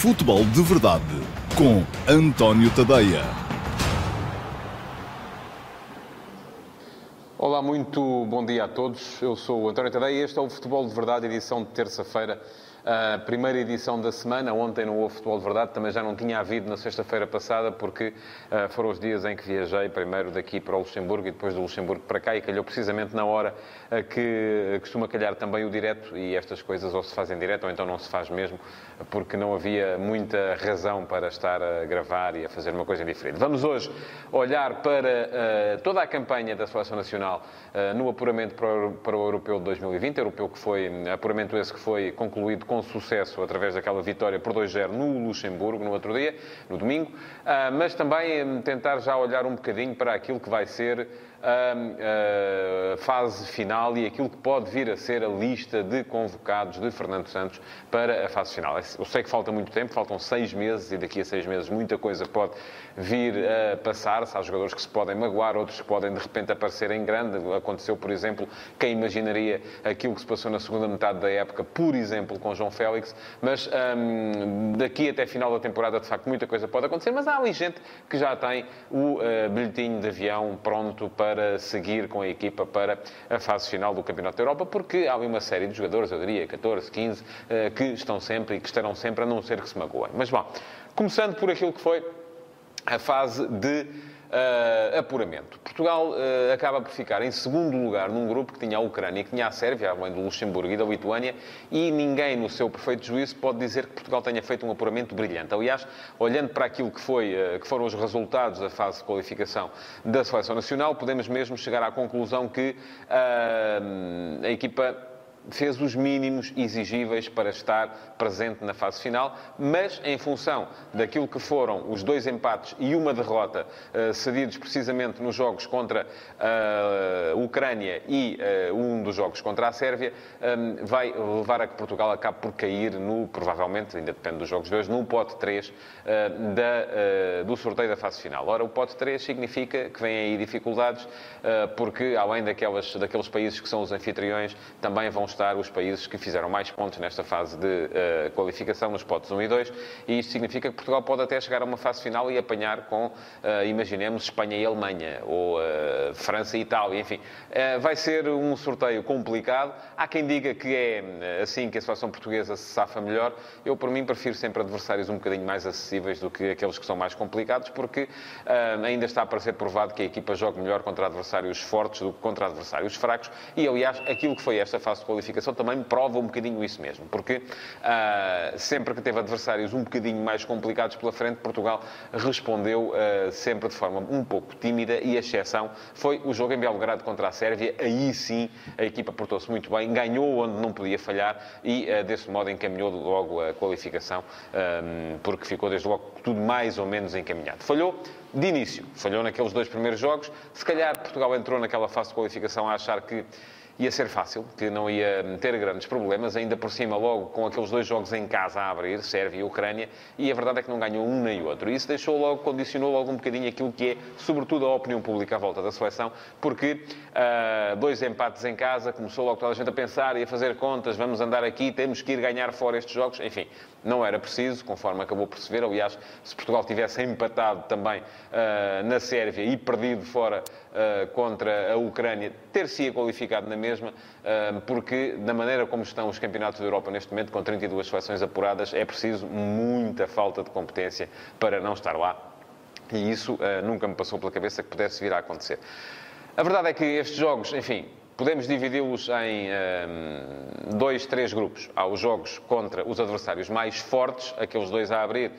Futebol de Verdade com António Tadeia. Olá, muito bom dia a todos. Eu sou o António Tadeia e este é o Futebol de Verdade, edição de terça-feira a primeira edição da semana. Ontem não houve futebol de verdade, também já não tinha havido na sexta-feira passada, porque uh, foram os dias em que viajei, primeiro daqui para o Luxemburgo e depois do Luxemburgo para cá, e calhou precisamente na hora uh, que costuma calhar também o direto, e estas coisas ou se fazem direto ou então não se faz mesmo, porque não havia muita razão para estar a gravar e a fazer uma coisa diferente. Vamos hoje olhar para uh, toda a campanha da Seleção Nacional no apuramento para o, para o Europeu de 2020, europeu que foi, apuramento esse que foi concluído com sucesso através daquela vitória por 2-0 no Luxemburgo, no outro dia, no domingo, ah, mas também hum, tentar já olhar um bocadinho para aquilo que vai ser a, a fase final e aquilo que pode vir a ser a lista de convocados de Fernando Santos para a fase final. Eu sei que falta muito tempo, faltam seis meses e daqui a seis meses muita coisa pode vir a passar-se. Há jogadores que se podem magoar, outros que podem de repente aparecer em grande. Aconteceu, por exemplo, quem imaginaria aquilo que se passou na segunda metade da época, por exemplo, com João Félix. Mas daqui até final da temporada, de facto, muita coisa pode acontecer. Mas há ali gente que já tem o uh, bilhetinho de avião pronto para para seguir com a equipa para a fase final do Campeonato da Europa, porque há uma série de jogadores, eu diria 14, 15, eh, que estão sempre e que estarão sempre, a não ser que se magoem. Mas bom, começando por aquilo que foi a fase de uh, apuramento. Portugal uh, acaba por ficar em segundo lugar num grupo que tinha a Ucrânia, que tinha a Sérvia, além do Luxemburgo e da Lituânia, e ninguém, no seu perfeito juízo, pode dizer que Portugal tenha feito um apuramento brilhante. Aliás, olhando para aquilo que, foi, uh, que foram os resultados da fase de qualificação da Seleção Nacional, podemos mesmo chegar à conclusão que a equipa fez os mínimos exigíveis para estar presente na fase final, mas em função daquilo que foram os dois empates e uma derrota uh, cedidos precisamente nos jogos contra uh, a Ucrânia e uh, um dos jogos contra a Sérvia, um, vai levar a que Portugal acabe por cair no, provavelmente, ainda depende dos jogos de hoje, pote 3 da, do sorteio da fase final. Ora, o pote 3 significa que vêm aí dificuldades, porque além daquelas, daqueles países que são os anfitriões, também vão estar estar os países que fizeram mais pontos nesta fase de uh, qualificação, nos potes 1 e 2, e isto significa que Portugal pode até chegar a uma fase final e apanhar com, uh, imaginemos, Espanha e Alemanha, ou uh, França e Itália, enfim. vai ser um sorteio complicado. Há quem diga que é assim que a seleção portuguesa se safa melhor. Eu, por mim, prefiro sempre adversários um bocadinho mais acessíveis do que aqueles que são mais complicados, porque ainda está para ser provado que a equipa joga melhor contra adversários fortes do que contra adversários fracos, e aliás, aquilo que foi esta fase de qualificação qualificação também me prova um bocadinho isso mesmo, porque uh, sempre que teve adversários um bocadinho mais complicados pela frente, Portugal respondeu uh, sempre de forma um pouco tímida e a exceção foi o jogo em Belgrado contra a Sérvia. Aí sim a equipa portou-se muito bem, ganhou onde não podia falhar e uh, desse modo encaminhou logo a qualificação, porque ficou desde logo tudo mais ou menos encaminhado. Falhou de início, falhou naqueles dois primeiros jogos. Se calhar Portugal entrou naquela fase de qualificação a achar que ia ser fácil, que não ia ter grandes problemas, ainda por cima, logo com aqueles dois jogos em casa a abrir, Sérvia e Ucrânia, e a verdade é que não ganhou um nem outro. Isso deixou logo, condicionou logo um bocadinho aquilo que é, sobretudo, a opinião pública à volta da seleção, porque uh, dois empates em casa, começou logo toda a gente a pensar e a fazer contas, vamos andar aqui, temos que ir ganhar fora estes jogos, enfim, não era preciso, conforme acabou por ver. Aliás, se Portugal tivesse empatado também uh, na Sérvia e perdido fora uh, contra a Ucrânia, ter-se-ia qualificado na mesma, uh, porque da maneira como estão os campeonatos da Europa neste momento, com 32 seleções apuradas, é preciso muita falta de competência para não estar lá. E isso nunca me passou pela cabeça que pudesse vir a acontecer. A verdade é que estes jogos, enfim, Podemos dividi-los em um, dois, três grupos. Há os jogos contra os adversários mais fortes, aqueles dois a abrir,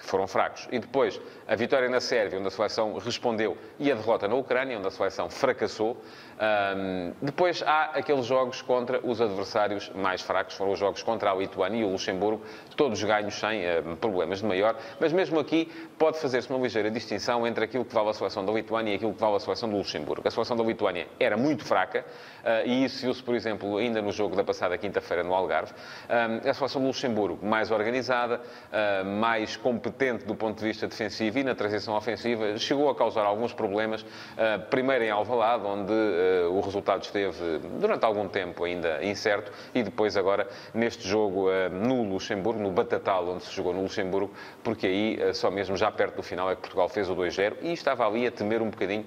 que foram fracos. E depois, a vitória na Sérvia, onde a seleção respondeu, e a derrota na Ucrânia, onde a seleção fracassou. Um, depois há aqueles jogos contra os adversários mais fracos, foram os jogos contra a Lituânia e o Luxemburgo, todos ganhos sem problemas de maior, mas mesmo aqui pode fazer-se uma ligeira distinção entre aquilo que vale a seleção da Lituânia e aquilo que vale a seleção do Luxemburgo. A seleção da Lituânia era muito fraca, uh, e isso viu-se, por exemplo, ainda no jogo da passada quinta-feira no Algarve. Um, a seleção do Luxemburgo mais organizada, uh, mais competitiva, incompetente do ponto de vista defensivo e na transição ofensiva, chegou a causar alguns problemas, uh, primeiro em Alvalade, onde uh, o resultado esteve durante algum tempo ainda incerto, e depois agora neste jogo no Luxemburgo, no Batatal, onde se jogou no Luxemburgo, porque aí só mesmo já perto do final é que Portugal fez o 2-0 e estava ali a temer um bocadinho,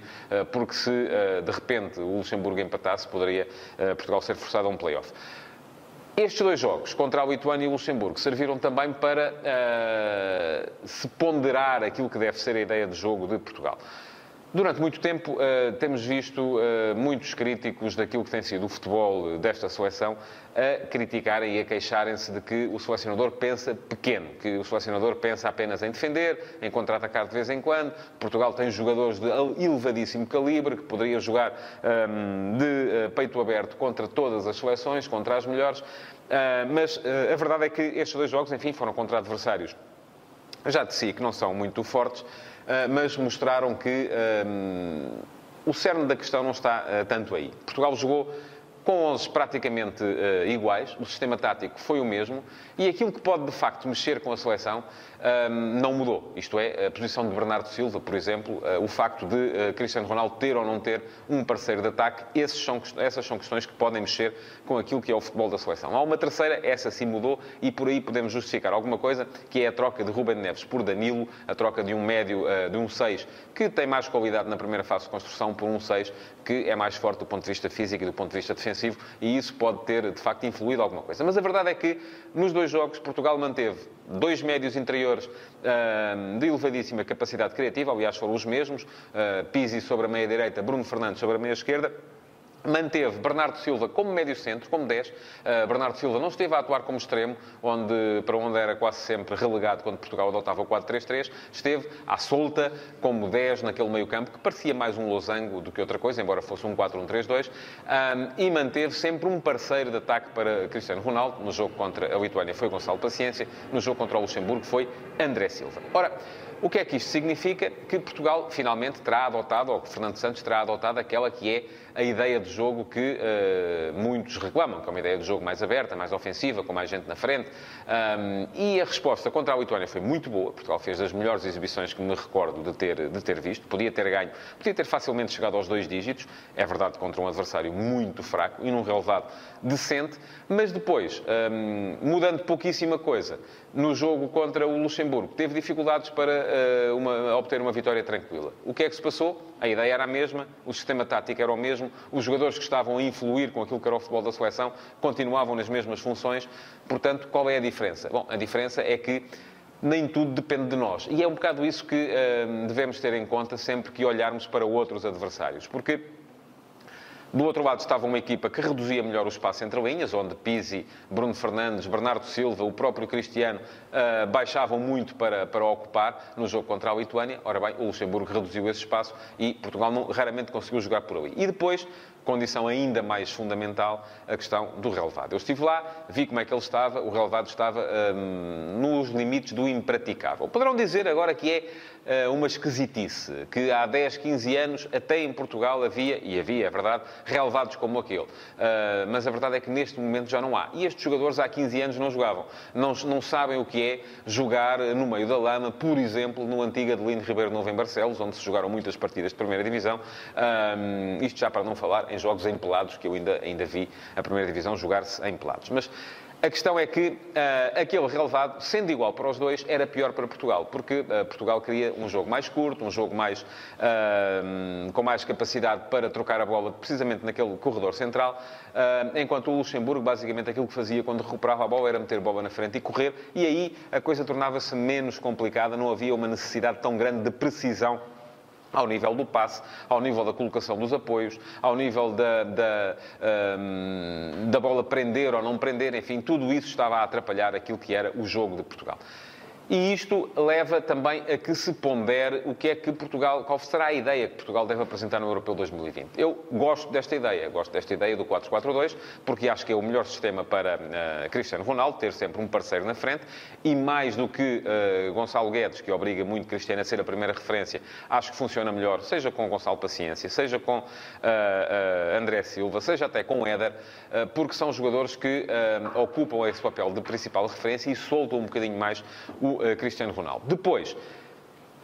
porque se de repente o Luxemburgo empatasse, poderia Portugal ser forçado a um play-off. Estes dois jogos, contra a Lituânia e o Luxemburgo, serviram também para uh, se ponderar aquilo que deve ser a ideia de jogo de Portugal. Durante muito tempo uh, temos visto uh, muitos críticos daquilo que tem sido o futebol desta seleção a criticarem e a queixarem-se de que o selecionador pensa pequeno, que o selecionador pensa apenas em defender, em contra-atacar de vez em quando. Portugal tem jogadores de elevadíssimo calibre que poderia jogar um, ehm, de uh, peito aberto contra todas as seleções, contra as melhores. mas a verdade é que estes dois jogos, enfim, foram contra adversários já de si que não são muito fortes mas mostraram que um, o cerne da questão não está uh, tanto aí. Portugal jogou com 11 praticamente uh, iguais, o sistema tático foi o mesmo e aquilo que pode de facto mexer com a seleção não mudou. Isto é, a posição de Bernardo Silva, por exemplo, uh, o facto de uh, Cristiano Ronaldo ter ou não ter um parceiro de ataque, são, essas são questões que podem mexer com aquilo que é o futebol da seleção. Há uma terceira, essa sim mudou e por aí podemos justificar alguma coisa, que é a troca de Ruben Neves por Danilo, a troca de um médio, de um 6, que tem mais qualidade na primeira fase de construção, por um 6 que é mais forte do ponto de vista físico e do ponto de vista defensivo, e isso pode ter, de facto, influído alguma coisa. Mas a verdade é que, nos dois jogos, Portugal manteve dois médios interiores uh, de elevadíssima capacidade criativa, aliás, foram os mesmos, uh, Pizzi sobre a meia-direita, Bruno Fernandes sobre a meia-esquerda, Manteve Bernardo Silva como médio centro, como 10. Uh, ah, Bernardo Silva não esteve a atuar como extremo, onde, para onde era quase sempre relegado quando Portugal adotava o 4-3-3. Esteve à solta como 10 naquele meio campo, que parecia mais um losango do que outra coisa, embora fosse um 4-1-3-2. Um, e manteve sempre um parceiro de ataque para Cristiano Ronaldo. No jogo contra a Lituânia foi Gonçalo Paciência, no jogo contra o Luxemburgo foi André Silva. Ora, o que é que isto significa? Que Portugal finalmente terá adotado, ou que Fernando Santos terá adotado aquela que é a ideia de jogo que uh, muitos reclamam, que é uma ideia de jogo mais aberta, mais ofensiva, com mais gente na frente. Um, e a resposta contra a Lituânia foi muito boa. Portugal fez das melhores exibições que me recordo de ter, de ter visto. Podia ter ganho, podia ter facilmente chegado aos dois dígitos. É verdade, contra um adversário muito fraco e num relevado decente. Mas depois, um, mudando pouquíssima coisa, no jogo contra o Luxemburgo, teve dificuldades para uh, uma, obter uma vitória tranquila. O que é que se passou? A ideia era a mesma, o sistema tático era o mesmo, os jogadores que estavam a influir com aquilo que era o futebol da seleção continuavam nas mesmas funções. Portanto, qual é a diferença? Bom, a diferença é que nem tudo depende de nós. E é um bocado isso que uh, devemos ter em conta sempre que olharmos para outros adversários. Porque do outro lado estava uma equipa que reduzia melhor o espaço entre linhas, onde Pizzi, Bruno Fernandes, Bernardo Silva, o próprio Cristiano uh, baixavam muito para, para ocupar no jogo contra a Lituânia. Ora bem, o Luxemburgo reduziu esse espaço e Portugal não, raramente conseguiu jogar por ali. E depois, condição ainda mais fundamental, a questão do relevado. Eu estive lá, vi como é que ele estava, o relevado estava um, nos limites do impraticável. Poderão dizer agora que é eh, uma esquisitice, que há 10, 15 anos, até em Portugal havia, e havia, é verdade, relevados como aquele. Eh, mas a verdade é que neste momento já não há. E estes jogadores há 15 anos não jogavam. Não, não sabem o que é jogar no meio da lama, por exemplo, no antigo Adelino Ribeiro Novo em Barcelos, onde se jogaram muitas partidas de Primeira Divisão. Um, isto já para não falar em jogos em pelados, que eu ainda, ainda vi a Primeira Divisão jogar-se em pelados. Mas a questão é que uh, aquele relevado, sendo igual para os dois, era pior para Portugal, porque uh, Portugal queria um jogo mais curto, um jogo mais, uh, com mais capacidade para trocar a bola precisamente naquele corredor central, enquanto o Luxemburgo, basicamente, aquilo que fazia quando recuperava a bola era meter a bola na frente e correr, e aí a coisa tornava-se menos complicada, não havia uma necessidade tão grande de precisão ao nível do passe, ao nível da colocação dos apoios, ao nível da, da, um, da bola prender ou não prender, enfim, tudo isso estava a atrapalhar aquilo que era o jogo de Portugal. E isto leva também a que se pondere o que é que Portugal, qual será a ideia que Portugal deve apresentar no Europeu 2020. Eu gosto desta ideia, gosto desta ideia do 4-4-2, porque acho que é o melhor sistema para uh, Cristiano Ronaldo, ter sempre um parceiro na frente, e mais do que uh, Gonçalo Guedes, que obriga muito Cristiano a ser a primeira referência, acho que funciona melhor, seja com Gonçalo Paciência, seja com uh, André Silva, seja até com Éder, porque são jogadores que ocupam esse papel de principal referência e soltam um bocadinho mais o Cristiano Ronaldo. Depois,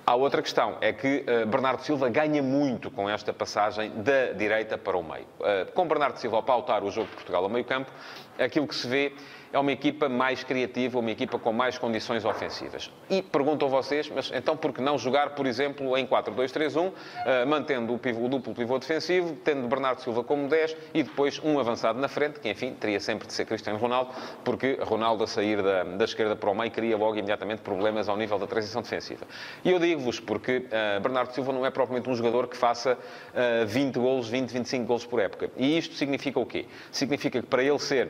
Há outra questão, é que uh, Bernardo Silva ganha muito com esta passagem da direita para o meio. Uh, com Bernardo Silva a pautar o jogo de Portugal ao meio campo, aquilo que se vê é uma equipa mais criativa, uma equipa com mais condições ofensivas. E perguntam vocês, mas então por que não jogar, por exemplo, em 4-2-3-1, eh, mantendo o, pivô, o, duplo pivô defensivo, tendo Bernardo Silva como 10 e depois um avançado na frente, que enfim teria sempre de ser Cristiano Ronaldo, porque Ronaldo a sair da, da esquerda para o meio cria logo imediatamente problemas ao nível da transição defensiva. E eu digo-vos porque uh, Bernardo Silva não é propriamente um jogador que faça uh, 20 golos, 20, 25 golos por época. E isto significa o quê? Significa que para ele ser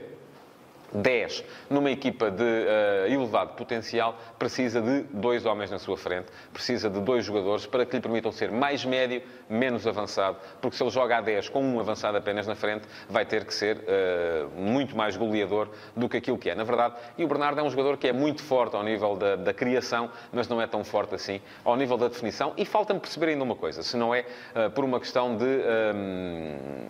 10 numa equipa de uh, elevado potencial, precisa de dois homens na sua frente, precisa de dois jogadores para que lhe permitam ser mais médio, menos avançado, porque se ele joga a 10 com um avançado apenas na frente, vai ter que ser uh, muito mais goleador do que aquilo que é. Na verdade, e o Bernardo é um jogador que é muito forte ao nível da, da criação, mas não é tão forte assim ao nível da definição. E falta-me perceber ainda uma coisa, se não é uh, por uma questão de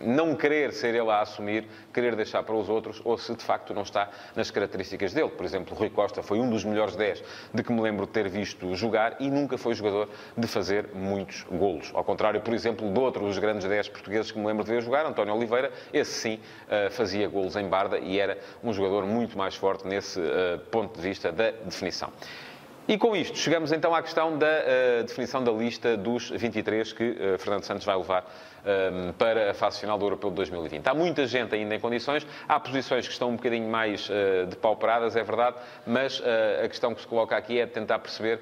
não querer ser ele a assumir, querer deixar para os outros, ou se de facto não está nas características dele. Por exemplo, Rui Costa foi um dos melhores 10 de que me lembro de ter visto jogar e nunca foi jogador de fazer muitos golos. Ao contrário, por exemplo, de outros dos grandes 10 portugueses que me lembro de ver jogar, António Oliveira, esse sim eh, fazia golos em barda e era um jogador muito mais forte nesse eh, ponto de vista da definição. E com isto, chegamos então à questão da uh, definição da lista dos 23 que uh, Fernando Santos vai levar um, para a fase final do Europeu de 2020. Há muita gente ainda em condições, há posições que estão um bocadinho mais uh, depauperadas, é verdade, mas a questão que se coloca aqui é tentar perceber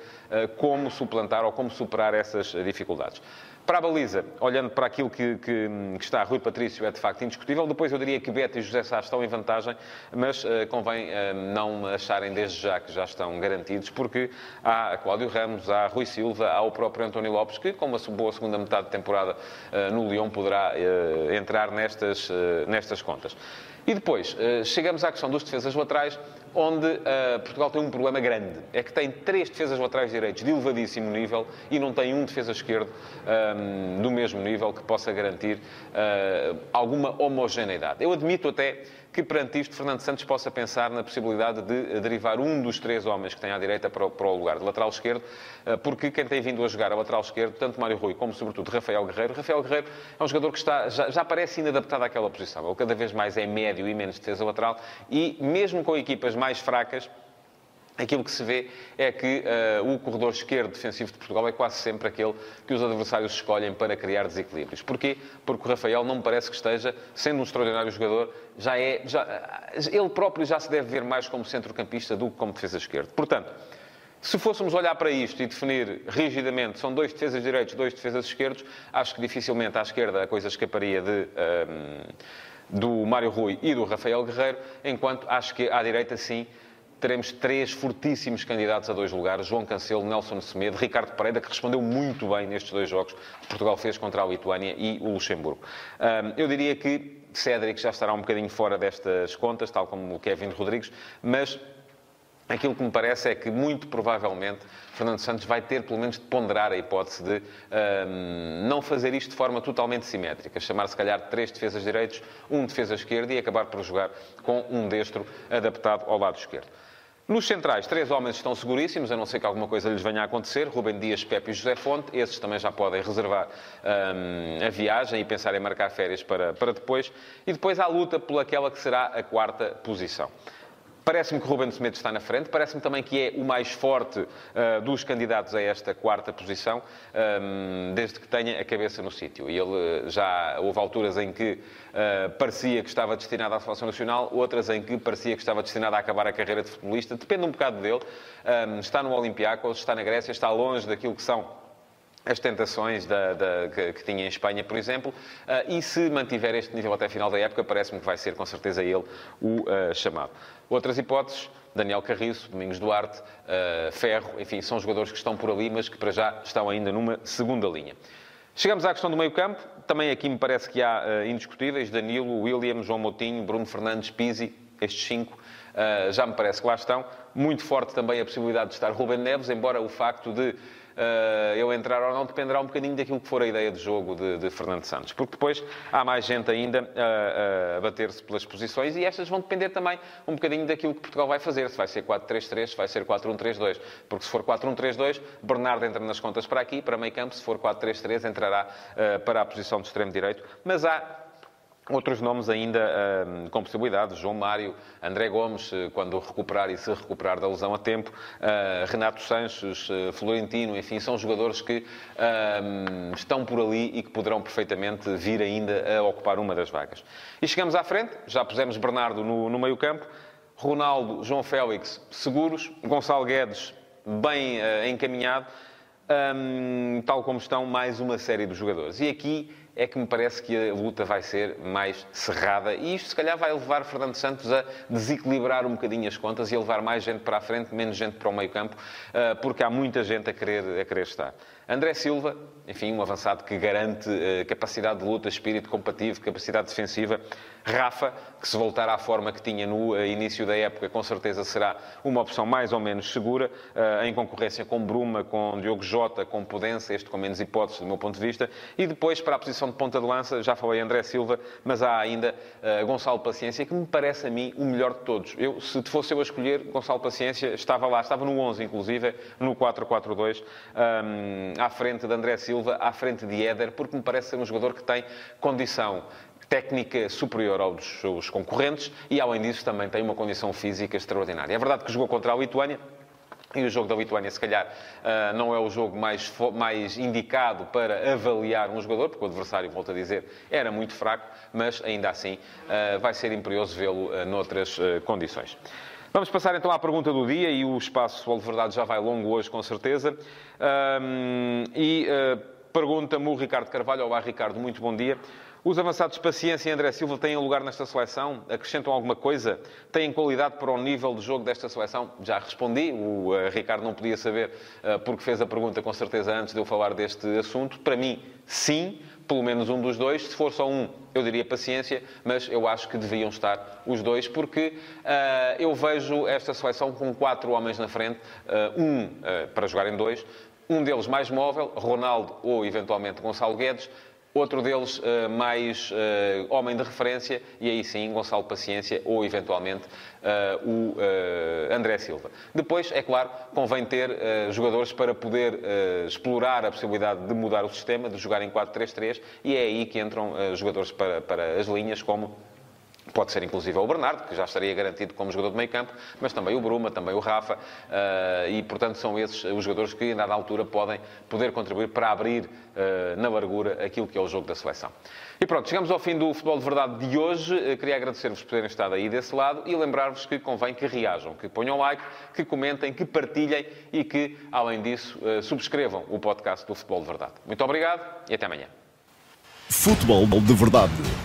como suplantar ou como superar essas dificuldades. Para a baliza, olhando para aquilo que, que, que, está Rui Patrício, é de facto indiscutível. Depois eu diria que Beto e José Sá estão em vantagem, mas uh, convém uh, não acharem desde já que já estão garantidos, porque há Cláudio Ramos, há Rui Silva, há o próprio António Lopes, que com uma boa segunda metade de temporada uh, no Lyon poderá entrar nestas, nestas contas. E depois, chegamos à questão dos defesas laterais, onde uh, Portugal tem um problema grande. É que tem três defesas laterais direitos de elevadíssimo nível e não tem um defesa esquerdo um, do mesmo nível que possa garantir uh, alguma homogeneidade. Eu admito até que perante isto Fernando Santos possa pensar na possibilidade de derivar um dos três homens que tem à direita para o, para o lugar de lateral esquerdo, uh, porque quem tem vindo a jogar a lateral esquerdo, tanto Mário Rui como sobretudo Rafael Guerreiro, Rafael Guerreiro é um jogador que está, já, já parece inadaptado àquela posição. Ele cada vez mais é médio e menos defesa lateral e mesmo com equipas mais fracas, aquilo que se vê é que uh, o corredor esquerdo defensivo de Portugal é quase sempre aquele que os adversários escolhem para criar desequilíbrios. Porquê? Porque o Rafael não me parece que esteja, sendo um extraordinário jogador, já é, já, eh, ele próprio já se deve ver mais como centrocampista do que como defesa esquerda. Portanto, se fôssemos olhar para isto e definir rigidamente, são dois defesas direitos, dois defesas esquerdos, acho que dificilmente à esquerda a coisa escaparia de... Um, ehm, do Mário Rui e do Rafael Guerreiro, enquanto acho que à direita, sim, teremos três fortíssimos candidatos a dois lugares: João Cancelo, Nelson Semedo, Ricardo Pereira, que respondeu muito bem nestes dois jogos que Portugal fez contra a Lituânia e o Luxemburgo. Eu diria que Cédric já estará um bocadinho fora destas contas, tal como o Kevin Rodrigues, mas Aquilo que me parece é que, muito provavelmente, Fernando Santos vai ter, pelo menos, de ponderar a hipótese de um, não fazer isto de forma totalmente simétrica. Chamar, se calhar, três defesas direitos, um defesa esquerdo e acabar por jogar com um destro adaptado ao lado esquerdo. Nos centrais, três homens estão seguríssimos, a não ser que alguma coisa lhes venha a acontecer. Rubem Dias, Pepe e José Fonte. Esses também já podem reservar um, a viagem e pensar em marcar férias para, para depois. E depois há a luta por aquela que será a quarta posição. Parece-me que Ruben Semedo está na frente, parece-me também que é o mais forte uh, dos candidatos a esta quarta posição, um, desde que tenha a cabeça no sítio. E ele já houve alturas em que uh, parecia que estava destinado à seleção nacional, outras em que parecia que estava destinado a acabar a carreira de futebolista. Depende um bocado dele. Um, está no Olympiacos, está na Grécia, está longe daquilo que são as tentações da, da, que, que, tinha em Espanha, por exemplo, uh, e se mantiver este nível até a final da época, parece-me que vai ser com certeza ele o uh, chamado. Outras hipóteses, Daniel Carriço, Domingos Duarte, uh, Ferro, enfim, são jogadores que estão por ali, mas que para já estão ainda numa segunda linha. Chegamos à questão do meio-campo. Também aqui me parece que há indiscutíveis: Danilo, William, João Moutinho, Bruno Fernandes, Pizzi, estes cinco já me parece que lá estão. Muito forte também a possibilidade de estar Ruben Neves, embora o facto de uh, eu entrar ou não dependerá um bocadinho daquilo que for a ideia de jogo de, de Fernando Santos. Porque depois há mais gente ainda a, a bater-se pelas posições e estas vão depender também um bocadinho daquilo que Portugal vai fazer. Se vai ser 4-3-3, se vai ser 4-1-3-2. Porque se for 4-1-3-2, Bernardo entra nas contas para aqui, para meio campo. Se for 4-3-3, entrará uh, para a posição de extremo direito. Mas há Outros nomes ainda uh, com possibilidade, João Mário, André Gomes, uh, quando recuperar e se recuperar da lesão a tempo, uh, Renato Sanches, Florentino, enfim, são jogadores que estão por ali e que poderão perfeitamente vir ainda a ocupar uma das vagas. E chegamos à frente, já pusemos Bernardo no, no meio campo, Ronaldo, João Félix, seguros, Gonçalo Guedes, bem encaminhado, um, tal como estão mais uma série de jogadores. E aqui é que me parece que a luta vai ser mais cerrada e isto se calhar vai levar Fernando Santos a desequilibrar um bocadinho as contas e a levar mais gente para a frente, menos gente para o meio campo, ah, porque há muita gente a querer, a querer estar. André Silva, enfim, um avançado que garante ah, capacidade de luta, espírito combativo, capacidade defensiva. Rafa, que se voltar à forma que tinha no ah, início da época, com certeza será uma opção mais ou menos segura, em concorrência com Bruma, com Diogo Jota, com Pudença, este com menos hipóteses do meu ponto de vista. E depois, para a posição posição de ponta de lança, já falei André Silva, mas há ainda uh, Gonçalo Paciência, que me parece a mim o melhor de todos. Eu, se fosse eu a escolher, Gonçalo Paciência estava lá, estava no 11, inclusive, no 4-4-2, um, à frente de André Silva, à frente de Éder, porque me parece ser um jogador que tem condição técnica superior aos seus concorrentes e, além disso, também tem uma condição física extraordinária. É verdade que jogou contra a Lituânia, e o jogo da Lituânia, se calhar, ah, não é o jogo mais, mais indicado para avaliar um jogador, porque o adversário, volto a dizer, era muito fraco, mas ainda assim ah, vai ser imperioso vê-lo ah, noutras condições. Vamos passar então à pergunta do dia e o espaço, a verdade, já vai longo hoje, com certeza. e pergunta-me o Ricardo Carvalho. Olá, Ricardo, muito bom dia. Os avançados Paciência e André Silva têm lugar nesta seleção? Acrescentam alguma coisa? Têm qualidade para o nível de jogo desta seleção? Já respondi. O uh, Ricardo não podia saber uh, porque fez a pergunta com certeza antes de eu falar deste assunto. Para mim, sim. Pelo menos um dos dois. Se for só um, eu diria paciência, mas eu acho que deviam estar os dois, porque uh, eu vejo esta seleção com quatro homens na frente, um para jogarem dois, um deles mais móvel, Ronaldo ou eventualmente Gonçalo Guedes, Outro deles, uh, mais uh, homem de referência, e aí sim, Gonçalo Paciência ou, eventualmente, uh, o André Silva. Depois, é claro, convém ter jogadores para poder explorar a possibilidade de mudar o sistema, de jogar em 4-3-3, e é aí que entram jogadores para, para as linhas, como Pode ser inclusive o Bernardo, que já estaria garantido como jogador de meio campo, mas também o Bruma, também o Rafa, uh, e portanto são esses os jogadores que, ainda à altura, podem poder contribuir para abrir uh, na largura aquilo que é o jogo da seleção. E pronto, chegamos ao fim do Futebol de Verdade de hoje. Uh, queria agradecer-vos por terem estado aí desse lado e lembrar-vos que convém que reajam, que ponham like, que comentem, que partilhem e que, além disso, subscrevam o podcast do Futebol de Verdade. Muito obrigado e até amanhã. Futebol de Verdade.